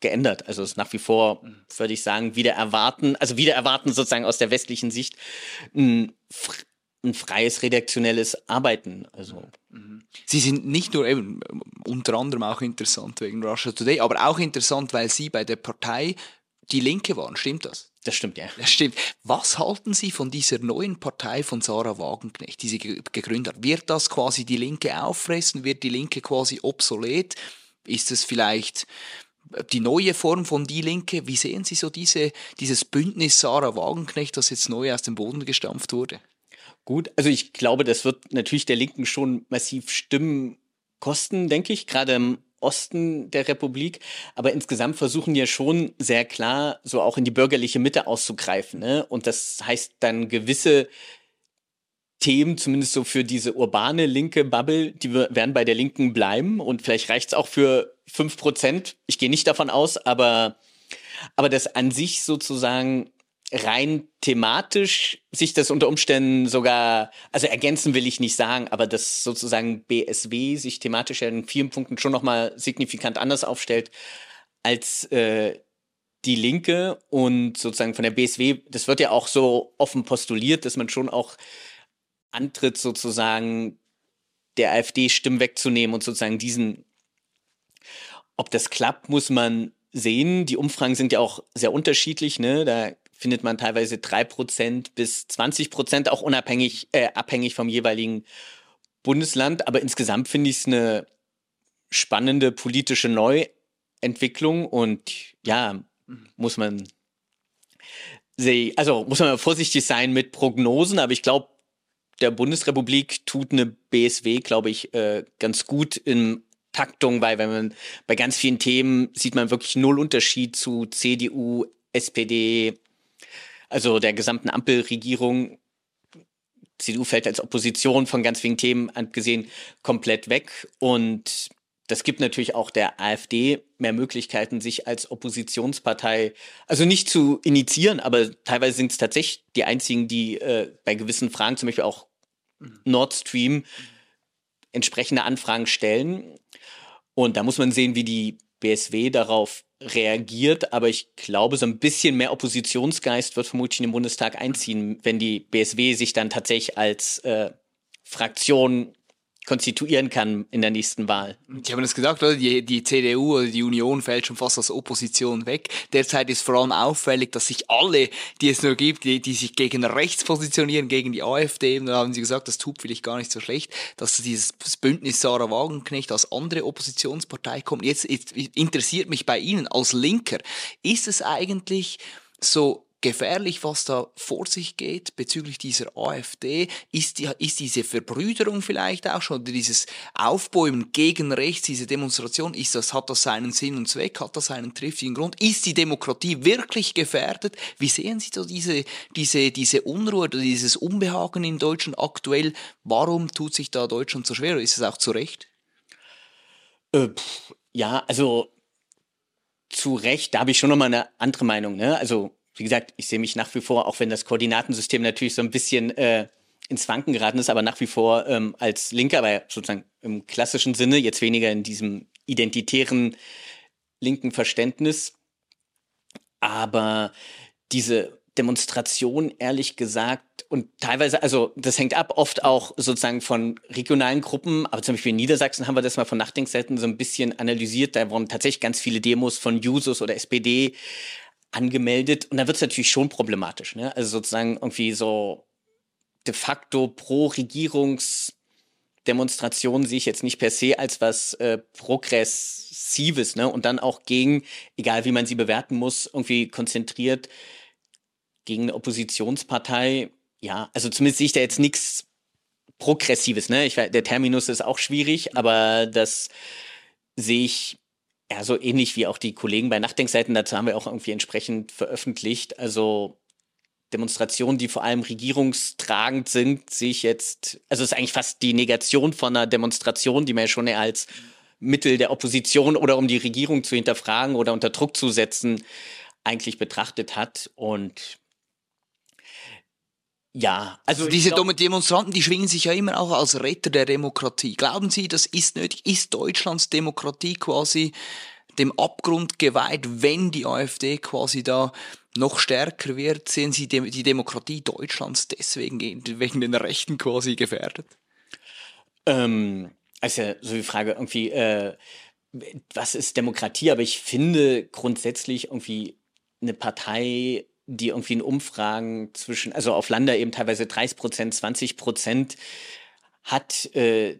geändert. Also es ist nach wie vor, würde ich sagen, wieder erwarten, also wieder erwarten sozusagen aus der westlichen Sicht ein, ein freies redaktionelles Arbeiten. Also Sie sind nicht nur eben unter anderem auch interessant wegen Russia Today, aber auch interessant, weil Sie bei der Partei die Linke waren. Stimmt das? Das stimmt, ja. Das stimmt. Was halten Sie von dieser neuen Partei von Sarah Wagenknecht, die sie gegründet hat? Wird das quasi die Linke auffressen? Wird die Linke quasi obsolet? Ist es vielleicht die neue Form von Die Linke? Wie sehen Sie so diese, dieses Bündnis Sarah Wagenknecht, das jetzt neu aus dem Boden gestampft wurde? Gut, also ich glaube, das wird natürlich der Linken schon massiv Stimmen kosten, denke ich, gerade im Osten der Republik. Aber insgesamt versuchen ja schon sehr klar, so auch in die bürgerliche Mitte auszugreifen. Ne? Und das heißt dann gewisse Themen, zumindest so für diese urbane linke Bubble, die werden bei der Linken bleiben. Und vielleicht reicht es auch für fünf Prozent. Ich gehe nicht davon aus, aber, aber das an sich sozusagen rein thematisch sich das unter Umständen sogar, also ergänzen will ich nicht sagen, aber dass sozusagen BSW sich thematisch in vielen Punkten schon nochmal signifikant anders aufstellt als äh, die Linke und sozusagen von der BSW, das wird ja auch so offen postuliert, dass man schon auch antritt, sozusagen der AfD Stimmen wegzunehmen und sozusagen diesen, ob das klappt, muss man sehen. Die Umfragen sind ja auch sehr unterschiedlich. Ne? Da findet man teilweise 3% bis 20%, auch unabhängig, äh, abhängig vom jeweiligen Bundesland. Aber insgesamt finde ich es eine spannende politische Neuentwicklung und ja, muss man also muss man vorsichtig sein mit Prognosen, aber ich glaube, der Bundesrepublik tut eine BSW, glaube ich, äh, ganz gut in Taktung, weil wenn man bei ganz vielen Themen sieht man wirklich null Unterschied zu CDU, SPD, also der gesamten Ampelregierung. CDU fällt als Opposition von ganz vielen Themen abgesehen komplett weg und das gibt natürlich auch der AfD mehr Möglichkeiten, sich als Oppositionspartei, also nicht zu initiieren, aber teilweise sind es tatsächlich die einzigen, die äh, bei gewissen Fragen, zum Beispiel auch Nord Stream, entsprechende Anfragen stellen. Und da muss man sehen, wie die BSW darauf reagiert. Aber ich glaube, so ein bisschen mehr Oppositionsgeist wird vermutlich in den Bundestag einziehen, wenn die BSW sich dann tatsächlich als äh, Fraktion konstituieren kann in der nächsten Wahl. Ich habe das gesagt, oder? Die, die CDU oder die Union fällt schon fast als Opposition weg. Derzeit ist vor allem auffällig, dass sich alle, die es nur gibt, die, die sich gegen rechts positionieren, gegen die AfD, da haben sie gesagt, das tut vielleicht gar nicht so schlecht, dass dieses Bündnis Sarah Wagenknecht als andere Oppositionspartei kommt. Jetzt, jetzt interessiert mich bei Ihnen als Linker, ist es eigentlich so gefährlich, was da vor sich geht bezüglich dieser AfD? Ist, die, ist diese Verbrüderung vielleicht auch schon, oder dieses Aufbäumen gegen rechts, diese Demonstration, ist das, hat das seinen Sinn und Zweck, hat das seinen triftigen Grund? Ist die Demokratie wirklich gefährdet? Wie sehen Sie so diese, diese, diese Unruhe oder dieses Unbehagen in Deutschland aktuell? Warum tut sich da Deutschland so schwer? Ist es auch zu Recht? Äh, ja, also zu Recht, da habe ich schon nochmal eine andere Meinung. Ne? Also wie gesagt, ich sehe mich nach wie vor, auch wenn das Koordinatensystem natürlich so ein bisschen äh, ins Wanken geraten ist, aber nach wie vor ähm, als Linker, aber sozusagen im klassischen Sinne, jetzt weniger in diesem identitären linken Verständnis. Aber diese Demonstration, ehrlich gesagt, und teilweise, also das hängt ab, oft auch sozusagen von regionalen Gruppen, aber zum Beispiel in Niedersachsen haben wir das mal von Nachdenkseiten so ein bisschen analysiert, da waren tatsächlich ganz viele Demos von Jusos oder SPD angemeldet. Und da wird es natürlich schon problematisch. Ne? Also sozusagen irgendwie so de facto pro Regierungsdemonstration sehe ich jetzt nicht per se als was äh, Progressives, ne? Und dann auch gegen, egal wie man sie bewerten muss, irgendwie konzentriert gegen eine Oppositionspartei. Ja, also zumindest sehe ich da jetzt nichts Progressives, ne? Ich, der Terminus ist auch schwierig, aber das sehe ich ja, so ähnlich wie auch die Kollegen bei Nachdenkseiten, dazu haben wir auch irgendwie entsprechend veröffentlicht. Also Demonstrationen, die vor allem regierungstragend sind, sehe ich jetzt, also es ist eigentlich fast die Negation von einer Demonstration, die man ja schon eher als Mittel der Opposition oder um die Regierung zu hinterfragen oder unter Druck zu setzen, eigentlich betrachtet hat. Und ja, also, also diese glaub, Demonstranten, die schwingen sich ja immer auch als Retter der Demokratie. Glauben Sie, das ist nötig? Ist Deutschlands Demokratie quasi dem Abgrund geweiht, wenn die AfD quasi da noch stärker wird? Sehen Sie die Demokratie Deutschlands deswegen wegen den Rechten quasi gefährdet? Ähm, also so die Frage irgendwie, äh, was ist Demokratie? Aber ich finde grundsätzlich irgendwie eine Partei die irgendwie in Umfragen zwischen, also auf Lander eben teilweise 30 Prozent, 20 Prozent hat, äh,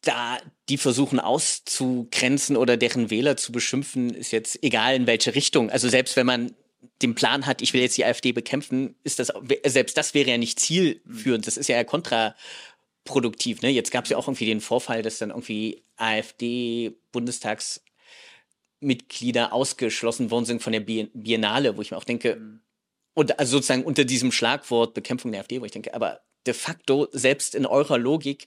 da die versuchen auszugrenzen oder deren Wähler zu beschimpfen, ist jetzt egal in welche Richtung. Also selbst wenn man den Plan hat, ich will jetzt die AfD bekämpfen, ist das selbst das wäre ja nicht zielführend. Das ist ja kontraproduktiv. Ne? Jetzt gab es ja auch irgendwie den Vorfall, dass dann irgendwie AfD-Bundestags Mitglieder ausgeschlossen worden sind von der Biennale, wo ich mir auch denke, mhm. und also sozusagen unter diesem Schlagwort Bekämpfung der AfD, wo ich denke, aber de facto, selbst in eurer Logik,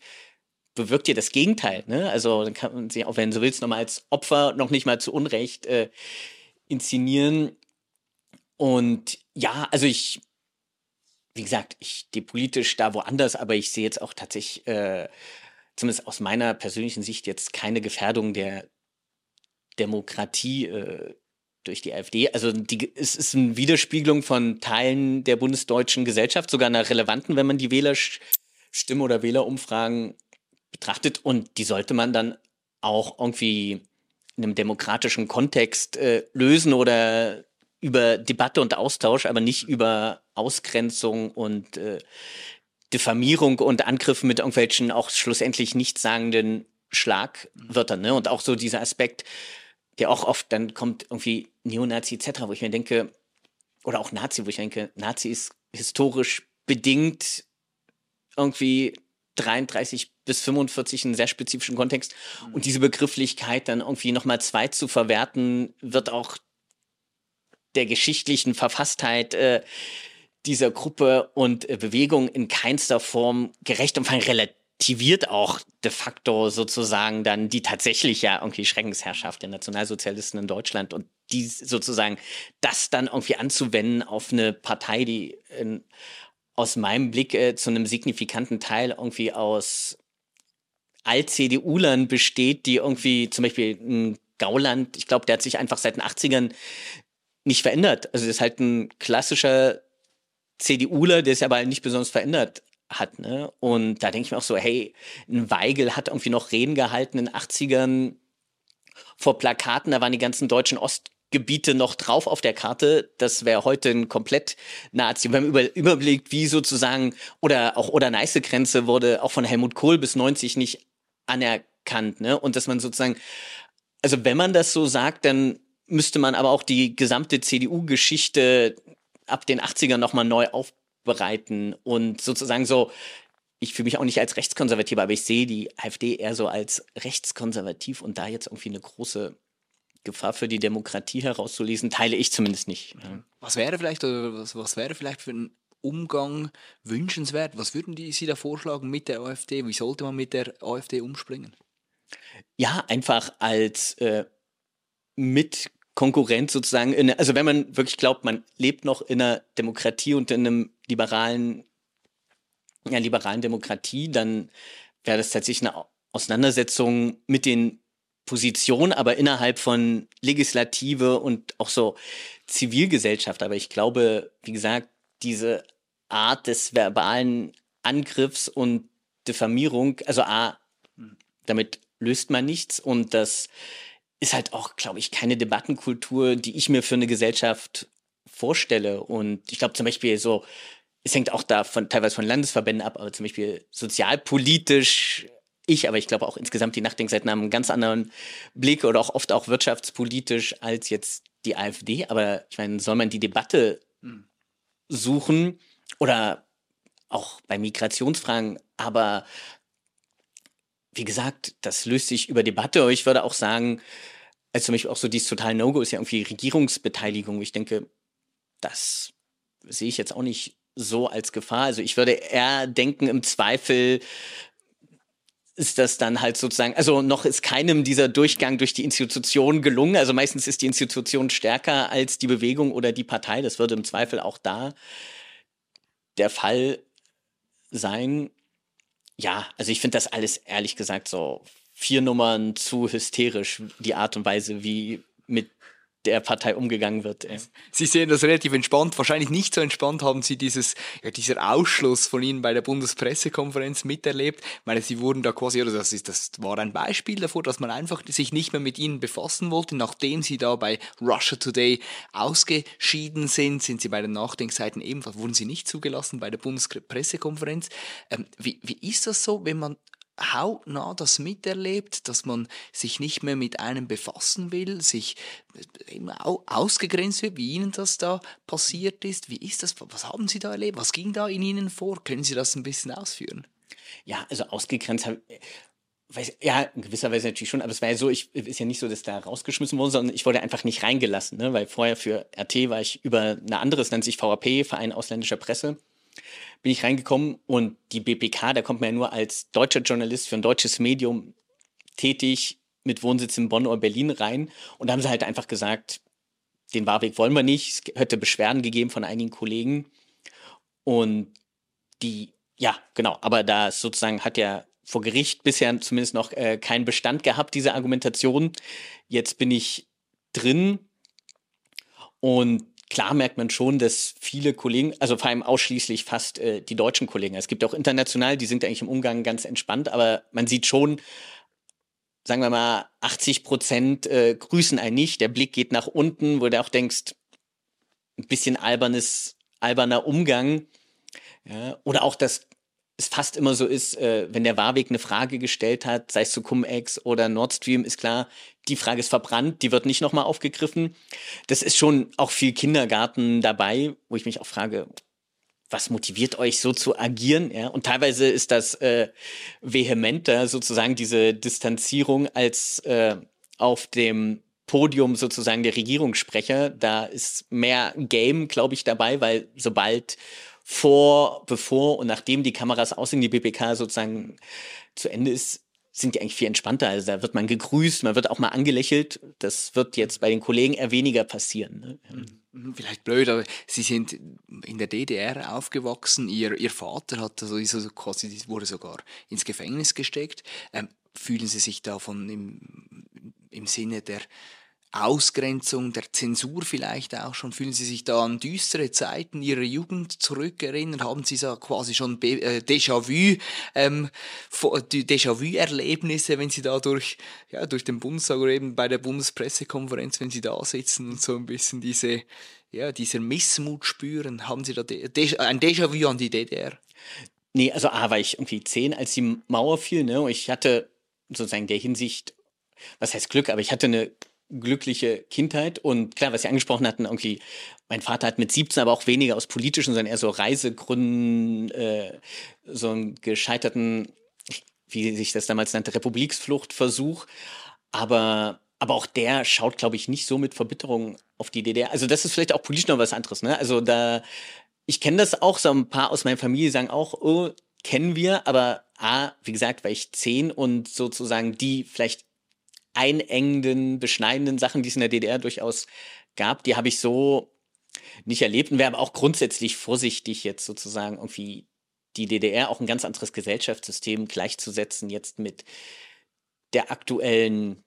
bewirkt ihr das Gegenteil. Ne? Also dann kann man sich auch, wenn du willst, nochmal als Opfer noch nicht mal zu Unrecht äh, inszenieren. Und ja, also ich, wie gesagt, ich stehe politisch da woanders, aber ich sehe jetzt auch tatsächlich, äh, zumindest aus meiner persönlichen Sicht, jetzt keine Gefährdung der Demokratie äh, durch die AfD. Also die, es ist eine Widerspiegelung von Teilen der bundesdeutschen Gesellschaft, sogar einer relevanten, wenn man die Wählerstimme oder Wählerumfragen betrachtet. Und die sollte man dann auch irgendwie in einem demokratischen Kontext äh, lösen oder über Debatte und Austausch, aber nicht über Ausgrenzung und äh, Diffamierung und Angriffe mit irgendwelchen auch schlussendlich nichtssagenden Schlagwörtern. Ne? Und auch so dieser Aspekt, der auch oft dann kommt, irgendwie Neonazi etc., wo ich mir denke, oder auch Nazi, wo ich denke, Nazi ist historisch bedingt irgendwie 33 bis 45 einen sehr spezifischen Kontext. Und diese Begrifflichkeit dann irgendwie nochmal zwei zu verwerten, wird auch der geschichtlichen Verfasstheit äh, dieser Gruppe und äh, Bewegung in keinster Form gerecht und vor allem relativiert auch de facto sozusagen dann die tatsächlich ja irgendwie Schreckensherrschaft der Nationalsozialisten in Deutschland und die sozusagen das dann irgendwie anzuwenden auf eine Partei, die in, aus meinem Blick äh, zu einem signifikanten Teil irgendwie aus Alt-CDU-Lern besteht, die irgendwie zum Beispiel ein Gauland, ich glaube, der hat sich einfach seit den 80ern nicht verändert. Also das ist halt ein klassischer CDUler, der es aber nicht besonders verändert hat. Ne? Und da denke ich mir auch so, hey, ein Weigel hat irgendwie noch Reden gehalten in den 80ern vor Plakaten, da waren die ganzen deutschen Ostgebiete noch drauf auf der Karte. Das wäre heute ein komplett Nazi. Wenn man über, überblickt, wie sozusagen, oder auch oder Neiße Grenze wurde auch von Helmut Kohl bis 90 nicht anerkannt. Ne? Und dass man sozusagen, also wenn man das so sagt, dann müsste man aber auch die gesamte CDU-Geschichte ab den 80ern nochmal neu aufbereiten und sozusagen so, ich fühle mich auch nicht als Rechtskonservativ, aber ich sehe die AfD eher so als rechtskonservativ und da jetzt irgendwie eine große Gefahr für die Demokratie herauszulesen, teile ich zumindest nicht. Ja. Was wäre vielleicht oder was, was wäre vielleicht für ein Umgang wünschenswert? Was würden die Sie da vorschlagen mit der AfD? Wie sollte man mit der AfD umspringen? Ja, einfach als äh, mit Konkurrent sozusagen, in, also wenn man wirklich glaubt, man lebt noch in einer Demokratie und in einem liberalen, ja, liberalen Demokratie, dann wäre das tatsächlich eine Auseinandersetzung mit den Positionen, aber innerhalb von Legislative und auch so Zivilgesellschaft. Aber ich glaube, wie gesagt, diese Art des verbalen Angriffs und Diffamierung, also A, damit löst man nichts und das ist halt auch, glaube ich, keine Debattenkultur, die ich mir für eine Gesellschaft vorstelle. Und ich glaube zum Beispiel so, es hängt auch da von, teilweise von Landesverbänden ab, aber zum Beispiel sozialpolitisch, ich, aber ich glaube auch insgesamt die Nachdenkseiten haben einen ganz anderen Blick oder auch oft auch wirtschaftspolitisch als jetzt die AfD. Aber ich meine, soll man die Debatte suchen oder auch bei Migrationsfragen, aber wie gesagt, das löst sich über Debatte. Ich würde auch sagen, also zum Beispiel auch so dieses total No-Go ist ja irgendwie Regierungsbeteiligung. Ich denke, das sehe ich jetzt auch nicht so als Gefahr. Also ich würde eher denken, im Zweifel ist das dann halt sozusagen, also noch ist keinem dieser Durchgang durch die Institution gelungen. Also meistens ist die Institution stärker als die Bewegung oder die Partei. Das würde im Zweifel auch da der Fall sein ja, also ich finde das alles ehrlich gesagt so vier Nummern zu hysterisch, die Art und Weise, wie mit der Partei umgegangen wird. Sie sehen das relativ entspannt. Wahrscheinlich nicht so entspannt haben Sie dieses, ja, dieser Ausschluss von Ihnen bei der Bundespressekonferenz miterlebt. Ich meine, Sie wurden da quasi, oder das, ist, das war ein Beispiel davor, dass man einfach sich nicht mehr mit Ihnen befassen wollte. Nachdem Sie da bei Russia Today ausgeschieden sind, sind Sie bei den Nachdenkseiten ebenfalls, wurden Sie nicht zugelassen bei der Bundespressekonferenz. Ähm, wie, wie ist das so, wenn man hautnah das miterlebt, dass man sich nicht mehr mit einem befassen will, sich ausgegrenzt wird, wie Ihnen das da passiert ist. Wie ist das? Was haben Sie da erlebt? Was ging da in Ihnen vor? Können Sie das ein bisschen ausführen? Ja, also ausgegrenzt habe Weiß, ja, in gewisser Weise natürlich schon, aber es war ja so, ich ist ja nicht so, dass da rausgeschmissen wurde, sondern ich wurde einfach nicht reingelassen, ne? weil vorher für RT war ich über eine andere, es nennt sich VAP, Verein ausländischer Presse, bin ich reingekommen und die BPK, da kommt man ja nur als deutscher Journalist für ein deutsches Medium tätig mit Wohnsitz in Bonn oder Berlin rein und da haben sie halt einfach gesagt, den Warweg wollen wir nicht. Es hätte Beschwerden gegeben von einigen Kollegen und die, ja, genau, aber da sozusagen hat ja vor Gericht bisher zumindest noch äh, keinen Bestand gehabt, diese Argumentation. Jetzt bin ich drin und klar merkt man schon, dass viele Kollegen, also vor allem ausschließlich fast äh, die deutschen Kollegen, es gibt auch international, die sind eigentlich im Umgang ganz entspannt, aber man sieht schon sagen wir mal, 80 Prozent äh, grüßen einen nicht. Der Blick geht nach unten, wo du auch denkst, ein bisschen albernes, alberner Umgang. Ja, oder auch, dass es fast immer so ist, äh, wenn der Warweg eine Frage gestellt hat, sei es zu Cum-Ex oder Nord Stream, ist klar, die Frage ist verbrannt, die wird nicht nochmal aufgegriffen. Das ist schon auch viel Kindergarten dabei, wo ich mich auch frage, was motiviert euch so zu agieren? Ja? Und teilweise ist das äh, vehementer, sozusagen diese Distanzierung, als äh, auf dem Podium sozusagen der Regierungssprecher. Da ist mehr Game, glaube ich, dabei, weil sobald vor, bevor und nachdem die Kameras aus in die BPK sozusagen zu Ende ist, sind die eigentlich viel entspannter. Also da wird man gegrüßt, man wird auch mal angelächelt. Das wird jetzt bei den Kollegen eher weniger passieren. Ne? Mhm, vielleicht blöd, aber Sie sind in der DDR aufgewachsen. Ihr, Ihr Vater hat also, also quasi wurde sogar ins Gefängnis gesteckt. Ähm, fühlen Sie sich davon im, im Sinne der Ausgrenzung, der Zensur vielleicht auch schon? Fühlen Sie sich da an düstere Zeiten Ihrer Jugend zurückerinnern? Haben Sie so quasi schon äh, ähm, Déjà-vu-Erlebnisse, wenn Sie da durch, ja, durch den Bundestag oder eben bei der Bundespressekonferenz, wenn Sie da sitzen und so ein bisschen diese, ja, dieser Missmut spüren? Haben Sie da ein Déjà-vu an die DDR? Nee, also A war ich irgendwie zehn, als die Mauer fiel, ne? Und ich hatte sozusagen der Hinsicht, was heißt Glück, aber ich hatte eine glückliche Kindheit. Und klar, was Sie angesprochen hatten, irgendwie, mein Vater hat mit 17 aber auch weniger aus politischen, sondern eher so Reisegründen, äh, so einen gescheiterten, wie sich das damals nannte, Republiksfluchtversuch. Aber, aber auch der schaut, glaube ich, nicht so mit Verbitterung auf die DDR. Also das ist vielleicht auch politisch noch was anderes. Ne? Also da, ich kenne das auch, so ein paar aus meiner Familie sagen auch, oh, kennen wir, aber A, wie gesagt, war ich zehn und sozusagen die vielleicht einengenden, beschneidenden Sachen, die es in der DDR durchaus gab, die habe ich so nicht erlebt und wäre aber auch grundsätzlich vorsichtig, jetzt sozusagen irgendwie die DDR, auch ein ganz anderes Gesellschaftssystem gleichzusetzen, jetzt mit der aktuellen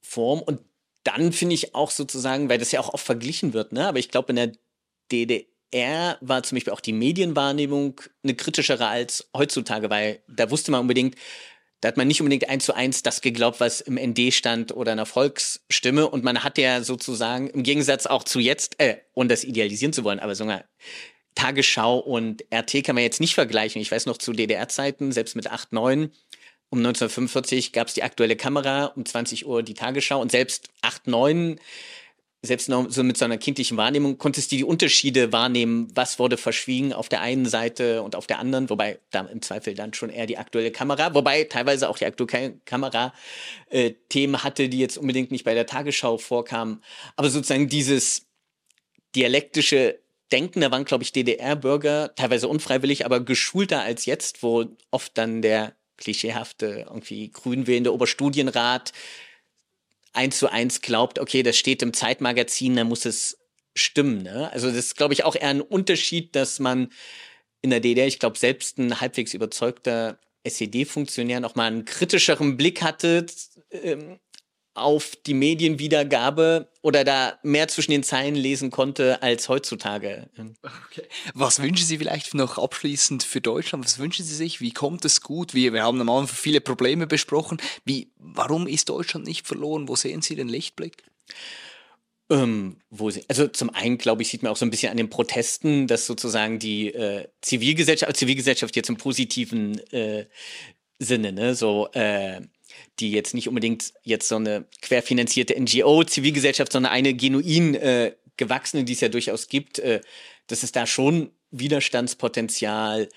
Form. Und dann finde ich auch sozusagen, weil das ja auch oft verglichen wird, ne? aber ich glaube, in der DDR war zum Beispiel auch die Medienwahrnehmung eine kritischere als heutzutage, weil da wusste man unbedingt, da hat man nicht unbedingt eins zu eins das geglaubt, was im ND stand oder einer Volksstimme. Und man hat ja sozusagen im Gegensatz auch zu jetzt, äh, ohne das idealisieren zu wollen, aber sogar Tagesschau und RT kann man jetzt nicht vergleichen. Ich weiß noch zu DDR-Zeiten, selbst mit 8, 9, um 1945 gab es die aktuelle Kamera, um 20 Uhr die Tagesschau und selbst 8, 9 selbst noch so mit so einer kindlichen Wahrnehmung, konntest du die Unterschiede wahrnehmen, was wurde verschwiegen auf der einen Seite und auf der anderen, wobei da im Zweifel dann schon eher die aktuelle Kamera, wobei teilweise auch die aktuelle Kamera äh, Themen hatte, die jetzt unbedingt nicht bei der Tagesschau vorkamen. Aber sozusagen dieses dialektische Denken, da waren, glaube ich, DDR-Bürger, teilweise unfreiwillig, aber geschulter als jetzt, wo oft dann der klischeehafte, irgendwie grün wählende Oberstudienrat eins zu eins glaubt, okay, das steht im Zeitmagazin, dann muss es stimmen. Ne? Also das ist, glaube ich, auch eher ein Unterschied, dass man in der DDR, ich glaube, selbst ein halbwegs überzeugter SED-Funktionär noch mal einen kritischeren Blick hatte ähm, auf die Medienwiedergabe oder da mehr zwischen den Zeilen lesen konnte als heutzutage. Okay. Was wünschen Sie vielleicht noch abschließend für Deutschland? Was wünschen Sie sich? Wie kommt es gut? Wir, wir haben am Anfang viele Probleme besprochen. Wie, warum ist Deutschland nicht verloren? Wo sehen Sie den Lichtblick? Ähm, wo sie, also zum einen, glaube ich, sieht man auch so ein bisschen an den Protesten, dass sozusagen die äh, Zivilgesellschaft, Zivilgesellschaft jetzt im positiven äh, Sinne, ne, so äh, die jetzt nicht unbedingt jetzt so eine querfinanzierte NGO, Zivilgesellschaft, sondern eine genuin äh, gewachsene, die es ja durchaus gibt, äh, dass es da schon Widerstandspotenzial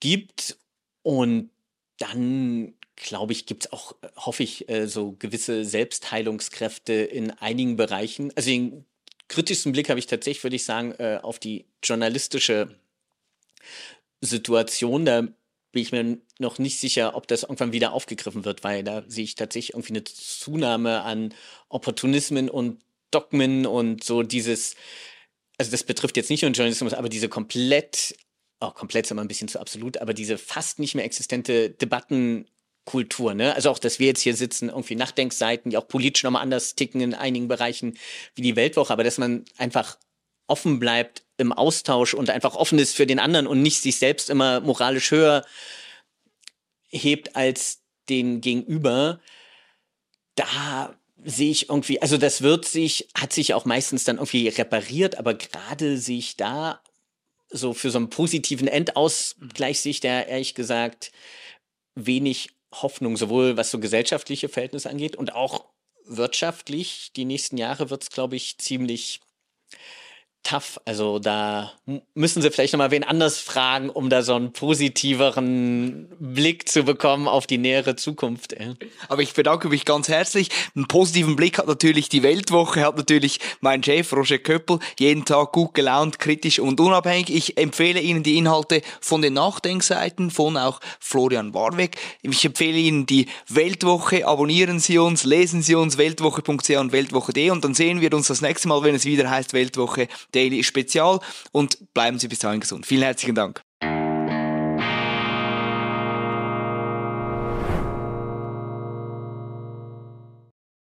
gibt. Und dann, glaube ich, gibt es auch, hoffe ich, äh, so gewisse Selbstheilungskräfte in einigen Bereichen. Also den kritischsten Blick habe ich tatsächlich, würde ich sagen, äh, auf die journalistische Situation. Da bin ich mir noch nicht sicher, ob das irgendwann wieder aufgegriffen wird, weil da sehe ich tatsächlich irgendwie eine Zunahme an Opportunismen und Dogmen und so dieses, also das betrifft jetzt nicht nur den Journalismus, aber diese komplett, auch oh, komplett ist immer ein bisschen zu absolut, aber diese fast nicht mehr existente Debattenkultur, ne? Also auch, dass wir jetzt hier sitzen, irgendwie Nachdenkseiten, die auch politisch nochmal anders ticken in einigen Bereichen wie die Weltwoche, aber dass man einfach offen bleibt im Austausch und einfach offen ist für den anderen und nicht sich selbst immer moralisch höher hebt als den Gegenüber, da sehe ich irgendwie, also das wird sich, hat sich auch meistens dann irgendwie repariert, aber gerade sehe ich da so für so einen positiven Endausgleich sehe ich da ehrlich gesagt wenig Hoffnung, sowohl was so gesellschaftliche Verhältnisse angeht und auch wirtschaftlich. Die nächsten Jahre wird es, glaube ich, ziemlich tough. Also da müssen sie vielleicht nochmal wen anders fragen, um da so einen positiveren Blick zu bekommen auf die nähere Zukunft. Aber ich bedanke mich ganz herzlich. Einen positiven Blick hat natürlich die Weltwoche, hat natürlich mein Chef Roger Köppel, jeden Tag gut gelaunt, kritisch und unabhängig. Ich empfehle Ihnen die Inhalte von den Nachdenkseiten von auch Florian Warweg. Ich empfehle Ihnen die Weltwoche. Abonnieren Sie uns, lesen Sie uns weltwoche.ch und weltwoche.de und dann sehen wir uns das nächste Mal, wenn es wieder heißt Weltwoche Daily Spezial und bleiben Sie bis dahin gesund. Vielen herzlichen Dank.